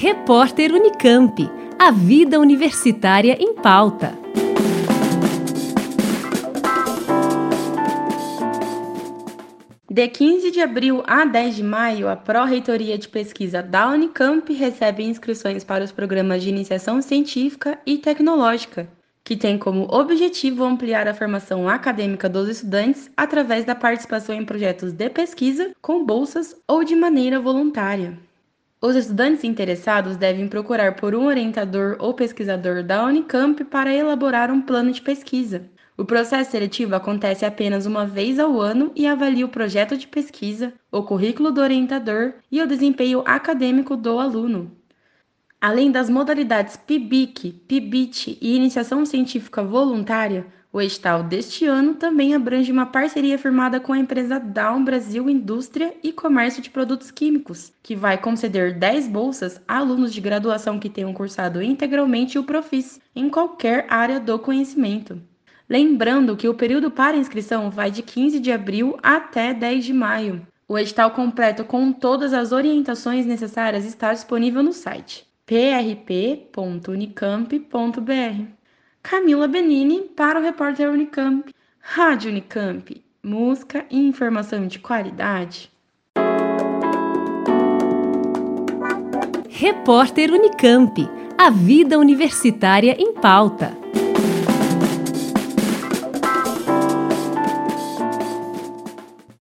Repórter Unicamp. A vida universitária em pauta. De 15 de abril a 10 de maio, a Pró-Reitoria de Pesquisa da Unicamp recebe inscrições para os programas de iniciação científica e tecnológica, que tem como objetivo ampliar a formação acadêmica dos estudantes através da participação em projetos de pesquisa com bolsas ou de maneira voluntária. Os estudantes interessados devem procurar por um orientador ou pesquisador da Unicamp para elaborar um plano de pesquisa. O processo seletivo acontece apenas uma vez ao ano e avalia o projeto de pesquisa, o currículo do orientador e o desempenho acadêmico do aluno. Além das modalidades PIBIC, PIBIT e Iniciação Científica Voluntária, o edital deste ano também abrange uma parceria firmada com a empresa Down Brasil Indústria e Comércio de Produtos Químicos, que vai conceder 10 bolsas a alunos de graduação que tenham cursado integralmente o Profis em qualquer área do conhecimento. Lembrando que o período para inscrição vai de 15 de abril até 10 de maio. O edital completo com todas as orientações necessárias está disponível no site prp.unicamp.br. Camila Benini para o repórter Unicamp. Rádio Unicamp, música e informação de qualidade. Repórter Unicamp, a vida universitária em pauta.